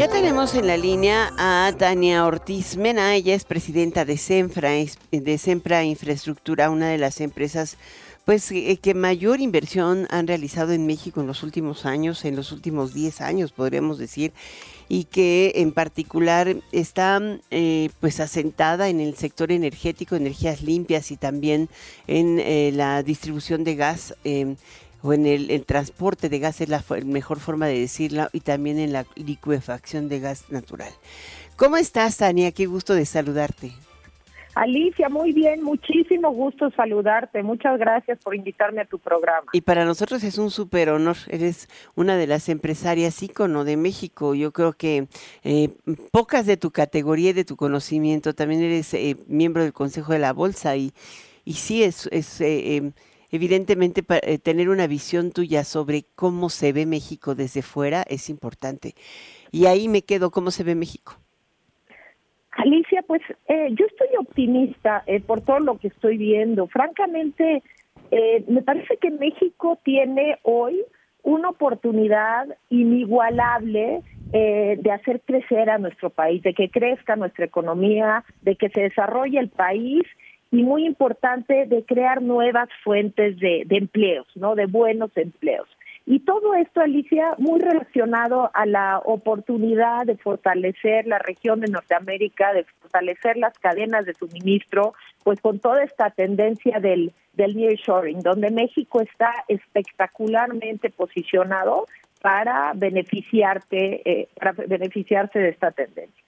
Ya tenemos en la línea a Tania Ortiz Mena, ella es presidenta de Senfra, de Senfra Infraestructura, una de las empresas pues eh, que mayor inversión han realizado en México en los últimos años, en los últimos 10 años podríamos decir, y que en particular está eh, pues asentada en el sector energético, energías limpias y también en eh, la distribución de gas. Em, o en el, transporte de gas es la mejor forma de decirlo, y también en la liquefacción de gas natural. ¿Cómo estás, Tania? Qué gusto de saludarte. Alicia, muy bien, muchísimo gusto saludarte. Muchas gracias por invitarme a tu programa. Y para nosotros es un súper honor. Eres una de las empresarias ícono de México. Yo creo que eh, pocas de tu categoría y de tu conocimiento. También eres eh, miembro del Consejo de la Bolsa y, y sí es, es eh, em, evidentemente eh, tener una visión tuya sobre cómo se ve México desde fuera es importante. Y ahí me quedo, ¿cómo se ve México? Alicia, pues eh, yo estoy optimista eh, por todo lo que estoy viendo. Francamente, me parece que México tiene hoy una oportunidad inigualable de hacer crecer a nuestro país, de que crezca nuestra economía, de que se desarrolle el país y muy importante de crear nuevas fuentes de, empleos, ¿no? De buenos empleos. Y todo esto, Alicia, muy relacionado a la oportunidad de fortalecer la región de Norteamérica, de fortalecer las cadenas de suministro, pues con toda esta tendencia del, del nearshoring, donde México está espectacularmente posicionado para beneficiarte, eh, para beneficiarse de esta tendencia.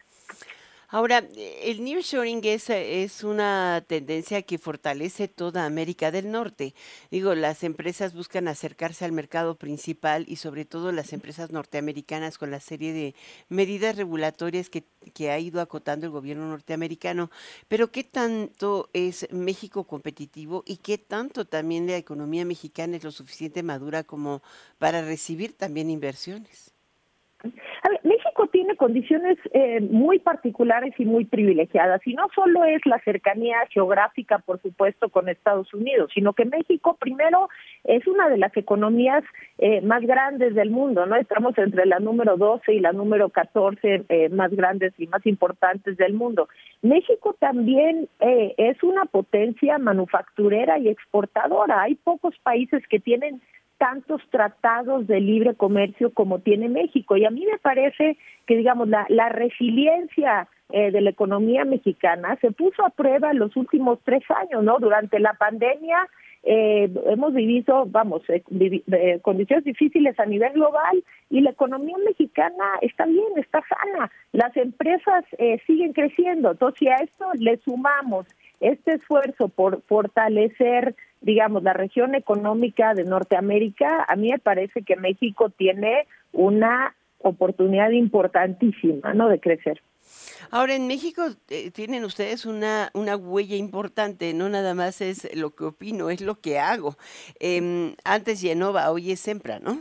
Ahora, el nearshoring es, es una tendencia que fortalece toda América del Norte. Digo, las empresas buscan acercarse al mercado principal y sobre todo las empresas norteamericanas con la serie de medidas regulatorias que, que ha ido acotando el gobierno norteamericano. Pero ¿qué tanto es México competitivo y qué tanto también la economía mexicana es lo suficiente madura como para recibir también inversiones? México tiene condiciones eh, muy particulares y muy privilegiadas, y no solo es la cercanía geográfica, por supuesto, con Estados Unidos, sino que México, primero, es una de las economías eh, más grandes del mundo, ¿no? Estamos entre la número 12 y la número 14 eh, más grandes y más importantes del mundo. México también es una potencia manufacturera y exportadora. Hay pocos países que tienen tantos tratados de libre comercio como tiene México. Y a mí me parece que, digamos, la, la resiliencia eh, de la economía mexicana se puso a prueba en los últimos tres años, ¿no? Durante la pandemia eh, hemos vivido, vamos, eh, eh, condiciones difíciles a nivel global y la economía mexicana está bien, está sana. Las empresas eh, siguen creciendo. Entonces, si a esto le sumamos este esfuerzo por fortalecer digamos, la región económica de Norteamérica, a mí me parece que México tiene una oportunidad importantísima, ¿no?, de crecer. Ahora, en México eh, tienen ustedes una, una huella importante, no nada más es lo que opino, es lo que hago. Eh, antes Genova, hoy es Sempra, ¿no?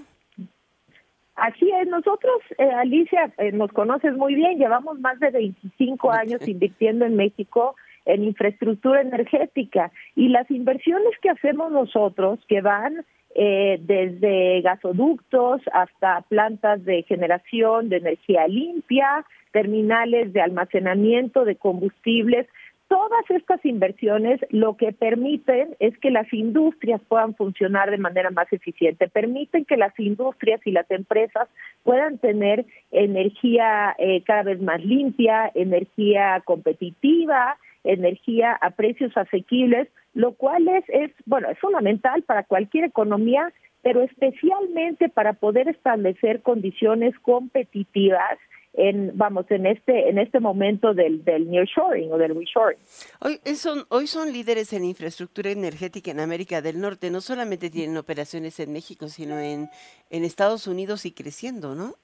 Así es, nosotros, eh, Alicia, eh, nos conoces muy bien, llevamos más de 25 años invirtiendo en México en infraestructura energética y las inversiones que hacemos nosotros que van eh, desde gasoductos hasta plantas de generación de energía limpia, terminales de almacenamiento de combustibles, todas estas inversiones lo que permiten es que las industrias puedan funcionar de manera más eficiente, permiten que las industrias y las empresas puedan tener energía eh, cada vez más limpia, energía competitiva, energía a precios asequibles, lo cual es, es, bueno, es fundamental para cualquier economía, pero especialmente para poder establecer condiciones competitivas en vamos en este en este momento del del nearshoring o del reshoring. Hoy son hoy son líderes en infraestructura energética en América del Norte, no solamente tienen operaciones en México, sino en en Estados Unidos y creciendo, ¿no?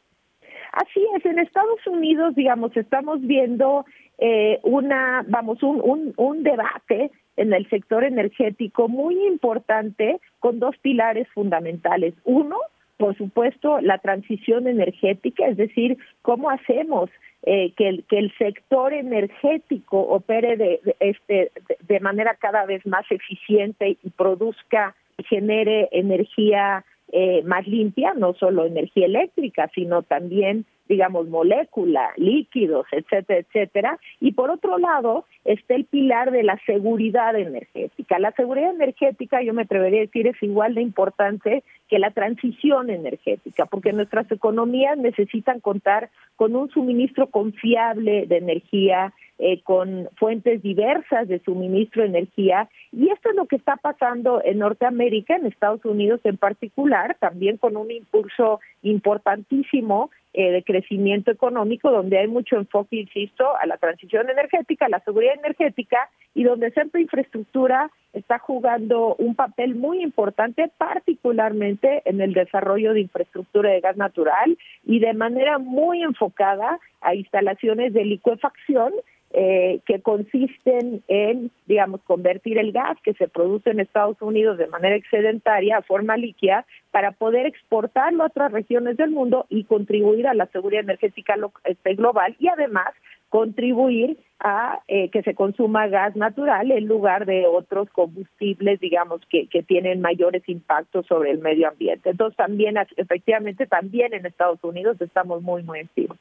Así es, en Estados Unidos, digamos, estamos viendo eh, una, vamos, un, un, un debate en el sector energético muy importante con dos pilares fundamentales. Uno, por supuesto, la transición energética, es decir, cómo hacemos eh, que, el, que el sector energético opere de, este, de manera cada vez más eficiente y produzca y genere energía eh, más limpia, no solo energía eléctrica, sino también digamos, molécula, líquidos, etcétera, etcétera. Y por otro lado, está el pilar de la seguridad energética. La seguridad energética, yo me atrevería a decir, es igual de importante que la transición energética, porque nuestras economías necesitan contar con un suministro confiable de energía, eh, con fuentes diversas de suministro de energía. Y esto es lo que está pasando en Norteamérica, en Estados Unidos en particular, también con un impulso importantísimo eh, de crecimiento económico, donde hay mucho enfoque, insisto, a la transición energética, a la seguridad energética, y donde Centro Infraestructura está jugando un papel muy importante, particularmente en el desarrollo de infraestructura de gas natural y de manera muy enfocada a instalaciones de licuefacción eh, que consisten en, digamos, convertir el gas que se produce en Estados Unidos de manera excedentaria a forma líquida para poder exportarlo a otras regiones del mundo y contribuir a la seguridad energética este, global y además contribuir a eh, que se consuma gas natural en lugar de otros combustibles, digamos, que, que tienen mayores impactos sobre el medio ambiente. Entonces, también, efectivamente, también en Estados Unidos estamos muy, muy activos.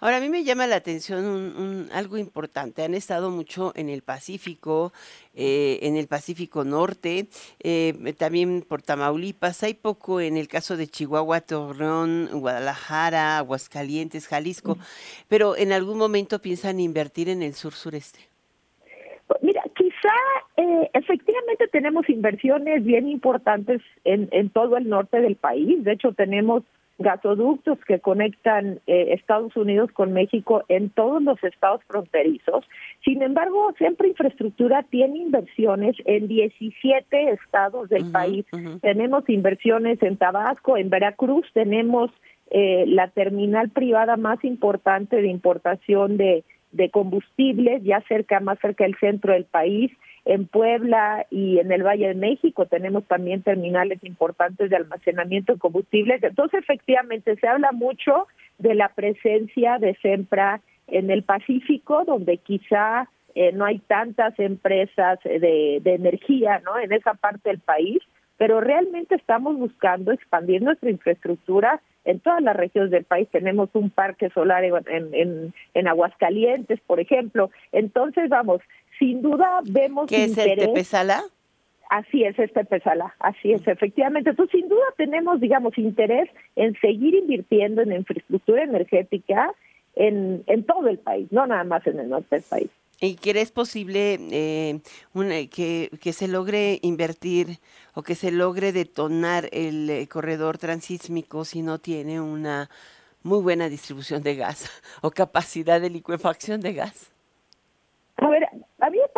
Ahora, a mí me llama la atención un, algo importante. Han estado mucho en el Pacífico, eh, en el Pacífico Norte, eh, también por Tamaulipas. Hay poco en el caso de Chihuahua, Torreón, Guadalajara, Aguascalientes, Jalisco. Pero en algún momento piensan invertir en el sur sureste. Eh, efectivamente tenemos inversiones bien importantes en, en todo el norte del país. De hecho, tenemos gasoductos que conectan eh, Estados Unidos con México en todos los estados fronterizos. Sin embargo, siempre infraestructura tiene inversiones en 17 estados del país. Tenemos inversiones en Tabasco, en Veracruz, tenemos eh, la terminal privada más importante de importación de, de combustibles, ya cerca, más cerca del centro del país en Puebla y en el Valle de México tenemos también terminales importantes de almacenamiento de combustibles. Entonces, efectivamente, se habla mucho de la presencia de SEMPRA en el Pacífico, donde quizá eh, no hay tantas empresas de, de energía ¿no? en esa parte del país, pero realmente estamos buscando expandir nuestra infraestructura en todas las regiones del país. Tenemos un parque solar en, en, en Aguascalientes, por ejemplo. Entonces, vamos, sin duda vemos ¿Qué es el Tepesala? Así es, este Tepesala, así es, efectivamente. Entonces, sin duda tenemos, digamos, interés en seguir invirtiendo en infraestructura energética en, en todo el país, no nada más en el norte del país. ¿Y crees posible eh, que, que, se logre invertir o que se logre detonar el eh, corredor transísmico si no tiene una muy buena distribución de gas o capacidad de liquefacción de gas? A ver,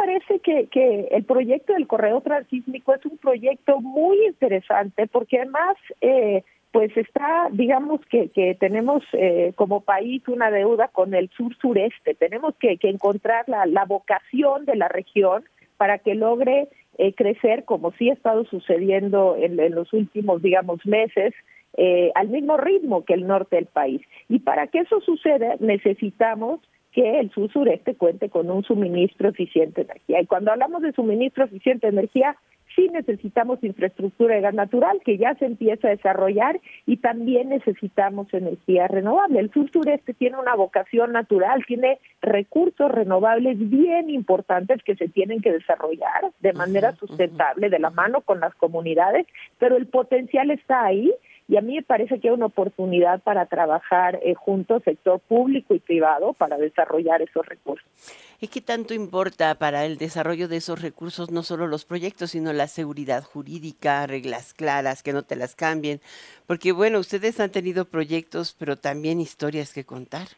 parece que, que el proyecto del corredor transísmico es un proyecto muy interesante porque además eh, pues está, digamos que, que tenemos eh, como país una deuda con el sur-sureste. Tenemos que, que encontrar la, la, vocación de la región para que logre eh, crecer, como sí ha estado sucediendo en, en los últimos, digamos, meses, eh, al mismo ritmo que el norte del país. Y para que eso suceda, necesitamos que el sur-sureste cuente con un suministro eficiente de energía. Y cuando hablamos de suministro eficiente de energía, sí necesitamos infraestructura de gas natural que ya se empieza a desarrollar y también necesitamos energía renovable. El sur sureste tiene una vocación natural, tiene recursos renovables bien importantes que se tienen que desarrollar de manera sustentable, de la mano con las comunidades, pero el potencial está ahí y a mí me parece que hay una oportunidad para trabajar eh, juntos, sector público y privado, para desarrollar esos recursos. ¿Y qué tanto importa para el desarrollo de esos recursos no solo los proyectos, sino la seguridad jurídica, reglas claras, que no te las cambien? Porque bueno, ustedes han tenido proyectos, pero también historias que contar.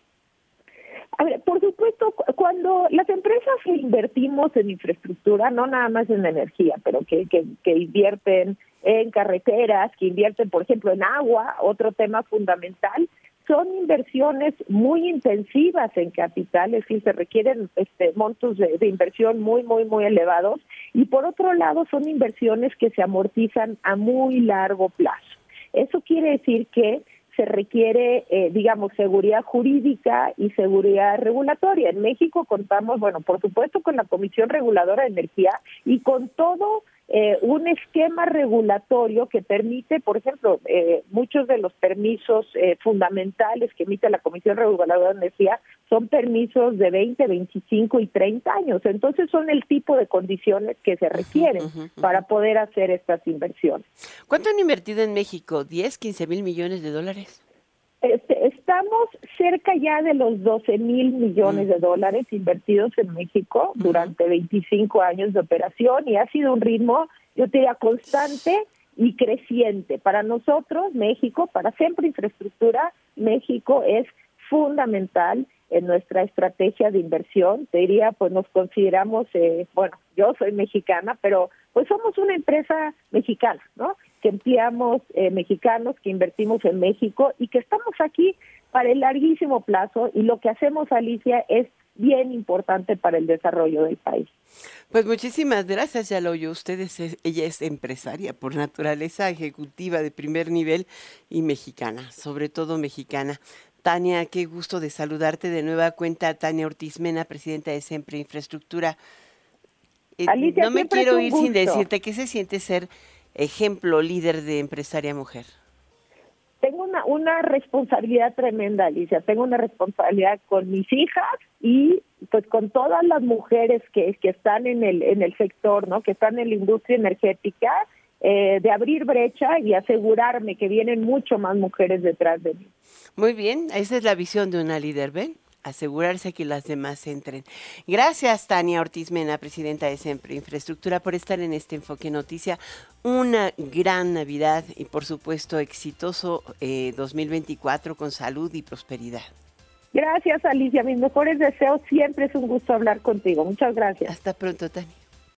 A ver, por supuesto, cuando las empresas invertimos en infraestructura, no nada más en energía, pero que, que, que invierten en carreteras, que invierten, por ejemplo, en agua, otro tema fundamental, son inversiones muy intensivas en capital, es decir, se requieren este, montos de, inversión muy, muy, muy elevados, y por otro lado son inversiones que se amortizan a muy largo plazo. Eso quiere decir que se requiere, eh, digamos, seguridad jurídica y seguridad regulatoria. En México contamos, bueno, por supuesto, con la Comisión Reguladora de Energía y con todo eh, un esquema regulatorio que permite, por ejemplo, eh, muchos de los permisos eh, fundamentales que emite la Comisión Reguladora de Energía son permisos de 20, 25 y 30 años. Entonces son el tipo de condiciones que se requieren para poder hacer estas inversiones. ¿Cuánto han invertido en México? ¿10, 15 mil millones de dólares? Este, estamos cerca ya de los 12 mil millones de dólares invertidos en México durante 25 años de operación y ha sido un ritmo, yo te diría, constante y creciente. Para nosotros, México, para siempre infraestructura, México es fundamental en nuestra estrategia de inversión. Te diría, pues nos consideramos, eh, bueno, yo soy mexicana, pero pues somos una empresa mexicana, ¿no? Que empleamos eh, mexicanos, que invertimos en México y que estamos aquí para el larguísimo plazo y lo que hacemos, Alicia, es bien importante para el desarrollo del país. Pues muchísimas gracias, ya lo oyó usted, ella es empresaria por naturaleza, ejecutiva de primer nivel y mexicana, sobre todo mexicana. Tania, qué gusto de saludarte de nueva cuenta. Tania Ortiz Mena, presidenta de Siempre Infraestructura. Eh, Alicia, no me quiero ir sin decirte qué se siente ser ejemplo, líder de empresaria mujer? Tengo una, una responsabilidad tremenda, Alicia. Tengo una responsabilidad con mis hijas y pues con todas las mujeres que, que están en el, en el sector, ¿no? Que están en la industria energética, eh, de abrir brecha y asegurarme que vienen mucho más mujeres detrás de mí. Muy bien, esa es la visión de una líder, ¿ven? Asegurarse que las demás entren. Gracias, Tania Ortiz Mena, presidenta de Siempre Infraestructura, por estar en este Enfoque Noticia. Una gran Navidad y, por supuesto, exitoso 2024 eh, con salud y prosperidad. Gracias, Alicia. Mis mejores deseos. Siempre es un gusto hablar contigo. Muchas gracias. Hasta pronto, Tania.